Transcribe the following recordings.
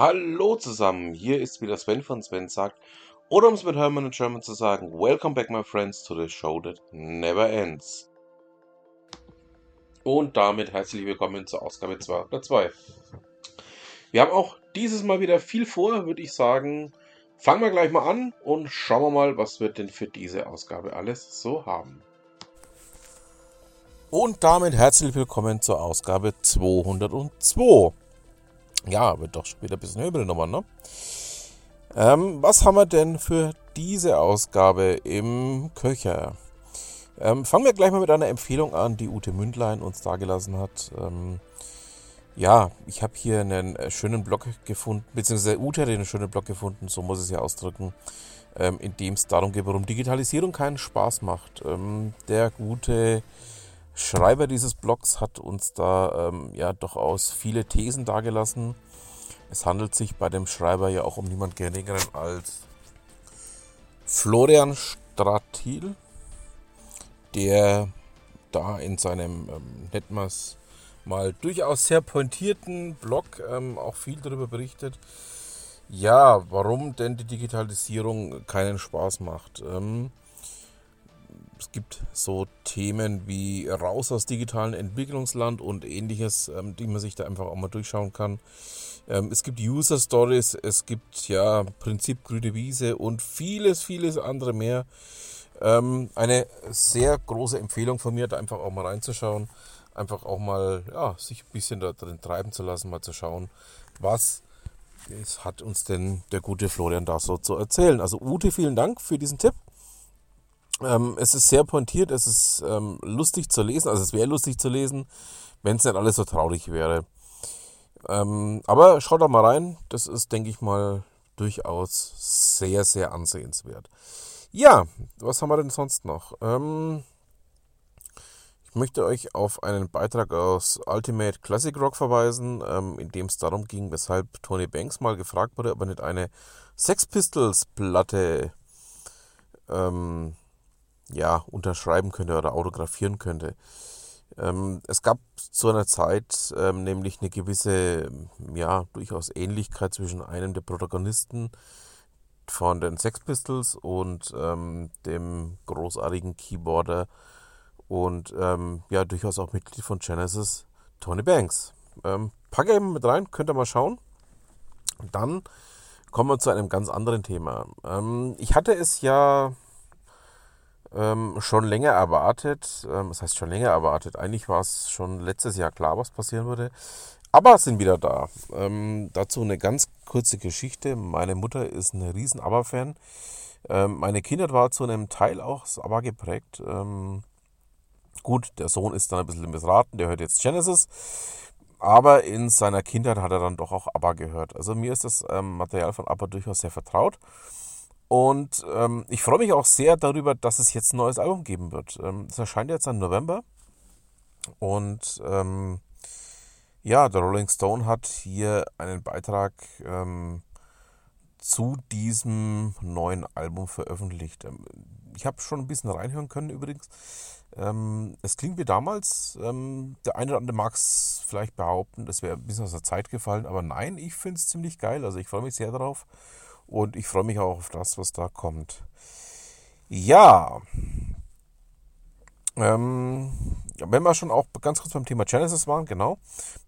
Hallo zusammen, hier ist wieder Sven von Sven sagt, oder um es mit Hermann in German zu sagen, Welcome back my friends to the show that never ends. Und damit herzlich willkommen zur Ausgabe 202. Wir haben auch dieses Mal wieder viel vor, würde ich sagen. Fangen wir gleich mal an und schauen wir mal, was wir denn für diese Ausgabe alles so haben. Und damit herzlich willkommen zur Ausgabe 202. Ja, wird doch wieder ein bisschen höhere Nummer, ne? Ähm, was haben wir denn für diese Ausgabe im Köcher? Ähm, fangen wir gleich mal mit einer Empfehlung an, die Ute Mündlein uns dargelassen hat. Ähm, ja, ich habe hier einen äh, schönen Blog gefunden, beziehungsweise Ute hat einen schönen Blog gefunden, so muss ich es ja ausdrücken, ähm, in dem es darum geht, warum Digitalisierung keinen Spaß macht. Ähm, der gute Schreiber dieses Blogs hat uns da ähm, ja durchaus viele Thesen dargelassen. Es handelt sich bei dem Schreiber ja auch um niemand geringeren als Florian Stratil, der da in seinem ähm, Netmas mal durchaus sehr pointierten Blog ähm, auch viel darüber berichtet. Ja, warum denn die Digitalisierung keinen Spaß macht. Ähm, es gibt so Themen wie raus aus digitalen Entwicklungsland und ähnliches, ähm, die man sich da einfach auch mal durchschauen kann. Ähm, es gibt User Stories, es gibt ja Prinzip grüne Wiese und vieles, vieles andere mehr. Ähm, eine sehr große Empfehlung von mir, da einfach auch mal reinzuschauen, einfach auch mal ja, sich ein bisschen da drin treiben zu lassen, mal zu schauen, was hat uns denn der gute Florian da so zu erzählen. Also Ute, vielen Dank für diesen Tipp. Ähm, es ist sehr pointiert, es ist ähm, lustig zu lesen, also es wäre lustig zu lesen, wenn es nicht alles so traurig wäre. Ähm, aber schaut da mal rein, das ist, denke ich mal, durchaus sehr, sehr ansehenswert. Ja, was haben wir denn sonst noch? Ähm, ich möchte euch auf einen Beitrag aus Ultimate Classic Rock verweisen, ähm, in dem es darum ging, weshalb Tony Banks mal gefragt wurde, ob er nicht eine Sex Pistols Platte ähm, ja, unterschreiben könnte oder autografieren könnte. Ähm, es gab zu einer Zeit ähm, nämlich eine gewisse, ja, durchaus Ähnlichkeit zwischen einem der Protagonisten von den Sex Pistols und ähm, dem großartigen Keyboarder und ähm, ja, durchaus auch Mitglied von Genesis, Tony Banks. Ähm, packe eben mit rein, könnt ihr mal schauen. dann kommen wir zu einem ganz anderen Thema. Ähm, ich hatte es ja ähm, schon länger erwartet. Ähm, das heißt schon länger erwartet. Eigentlich war es schon letztes Jahr klar, was passieren würde. Aber sind wieder da. Ähm, dazu eine ganz kurze Geschichte. Meine Mutter ist ein riesen ABBA-Fan. Ähm, meine Kindheit war zu einem Teil auch ABBA geprägt. Ähm, gut, der Sohn ist dann ein bisschen missraten, der hört jetzt Genesis. Aber in seiner Kindheit hat er dann doch auch ABBA gehört. Also mir ist das ähm, Material von ABBA durchaus sehr vertraut. Und ähm, ich freue mich auch sehr darüber, dass es jetzt ein neues Album geben wird. Ähm, es erscheint jetzt im November. Und ähm, ja, der Rolling Stone hat hier einen Beitrag ähm, zu diesem neuen Album veröffentlicht. Ähm, ich habe schon ein bisschen reinhören können übrigens. Ähm, es klingt wie damals. der eine oder andere mag es vielleicht behaupten, das wäre ein bisschen aus der Zeit gefallen. Aber nein, ich finde es ziemlich geil. Also ich freue mich sehr darauf. Und ich freue mich auch auf das, was da kommt. Ja. Ähm, wenn wir schon auch ganz kurz beim Thema Genesis waren, genau,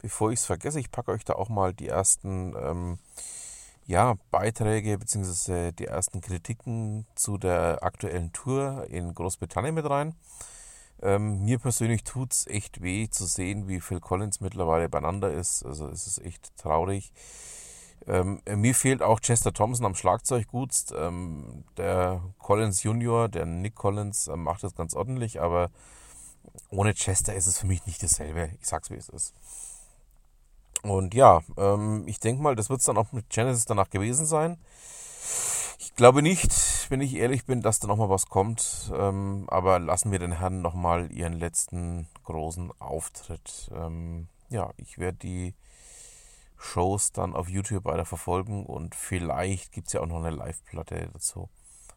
bevor ich es vergesse, ich packe euch da auch mal die ersten ähm, ja, Beiträge bzw. die ersten Kritiken zu der aktuellen Tour in Großbritannien mit rein. Ähm, mir persönlich tut es echt weh zu sehen, wie Phil Collins mittlerweile beieinander ist. Also es ist echt traurig. Ähm, mir fehlt auch Chester Thompson am Schlagzeug gut. Ähm, der Collins Junior, der Nick Collins, äh, macht das ganz ordentlich, aber ohne Chester ist es für mich nicht dasselbe. Ich sag's wie es ist. Und ja, ähm, ich denke mal, das wird es dann auch mit Genesis danach gewesen sein. Ich glaube nicht, wenn ich ehrlich bin, dass da nochmal was kommt. Ähm, aber lassen wir den Herren nochmal ihren letzten großen Auftritt. Ähm, ja, ich werde die Shows dann auf YouTube weiter verfolgen und vielleicht gibt es ja auch noch eine Live-Platte dazu.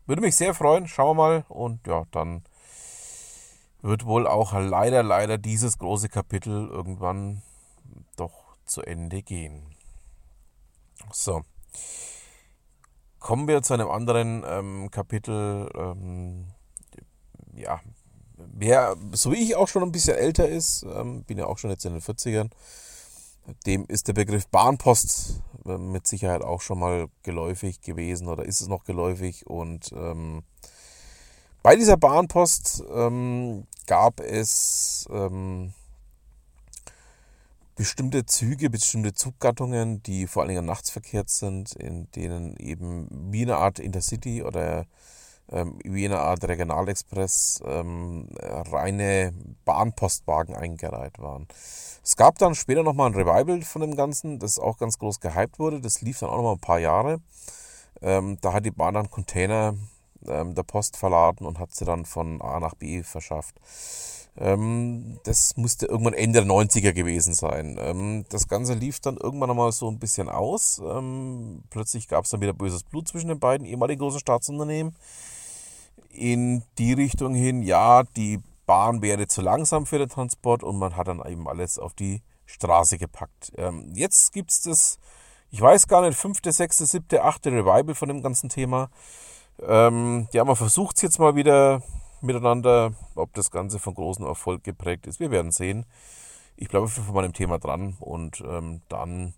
Würde mich sehr freuen, schauen wir mal und ja, dann wird wohl auch leider, leider dieses große Kapitel irgendwann doch zu Ende gehen. So. Kommen wir zu einem anderen ähm, Kapitel. Ähm, ja, wer, so wie ich auch schon ein bisschen älter ist, ähm, bin ja auch schon jetzt in den 40ern, dem ist der Begriff Bahnpost äh, mit Sicherheit auch schon mal geläufig gewesen oder ist es noch geläufig. Und ähm, bei dieser Bahnpost ähm, gab es ähm, bestimmte Züge, bestimmte Zuggattungen, die vor allen Dingen nachts verkehrt sind, in denen eben wie eine Art Intercity oder ähm, wie eine Art Regionalexpress ähm, reine Bahnpostwagen eingereiht waren. Es gab dann später nochmal ein Revival von dem Ganzen, das auch ganz groß gehypt wurde. Das lief dann auch nochmal ein paar Jahre. Ähm, da hat die Bahn dann Container ähm, der Post verladen und hat sie dann von A nach B verschafft. Ähm, das musste irgendwann Ende der 90er gewesen sein. Ähm, das Ganze lief dann irgendwann einmal so ein bisschen aus. Plötzlich gab es dann wieder böses Blut zwischen den beiden ehemaligen großen Staatsunternehmen. In die Richtung hin, ja, die Bahn wäre zu langsam für den Transport und man hat dann eben alles auf die Straße gepackt. Ähm, jetzt gibt es das, ich weiß gar nicht, fünfte, sechste, siebte, achte Revival von dem ganzen Thema. Ähm, ja, man versucht es jetzt mal wieder miteinander. Ob das Ganze von großem Erfolg geprägt ist, wir werden sehen. Ich bleibe von meinem Thema dran und ähm, dann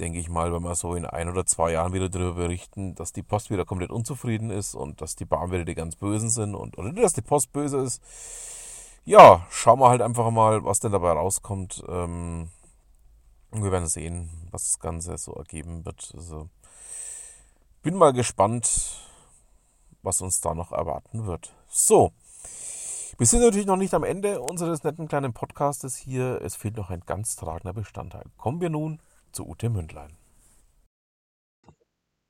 denke ich mal, wenn wir so in ein oder zwei Jahren wieder darüber berichten, dass die Post wieder komplett unzufrieden ist und dass die Bahn wieder die ganz Bösen sind und oder dass die Post böse ist. Ja, schauen wir halt einfach mal, was denn dabei rauskommt. Ähm, wir werden sehen, was das Ganze so ergeben wird. Also bin mal gespannt, was uns da noch erwarten wird. So, wir sind natürlich noch nicht am Ende unseres netten kleinen Podcastes hier. Es fehlt noch ein ganz tragender Bestandteil. Kommen wir nun zu Ute Mündlein.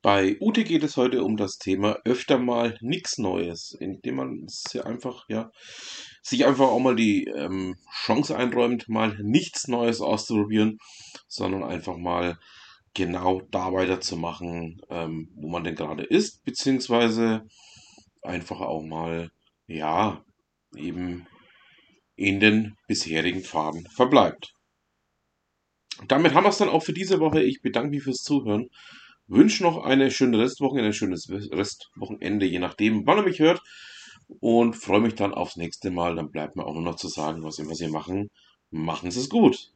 Bei Ute geht es heute um das Thema öfter mal nichts Neues, indem man sich einfach, ja, sich einfach auch mal die ähm, Chance einräumt, mal nichts Neues auszuprobieren, sondern einfach mal genau da weiterzumachen, ähm, wo man denn gerade ist, beziehungsweise einfach auch mal, ja, eben in den bisherigen Pfaden verbleibt. Damit haben wir es dann auch für diese Woche. Ich bedanke mich fürs Zuhören. Wünsche noch eine schöne Restwoche, ein schönes Restwochenende, je nachdem, wann ihr mich hört. Und freue mich dann aufs nächste Mal. Dann bleibt mir auch nur noch zu sagen, was immer Sie machen. Machen Sie es gut.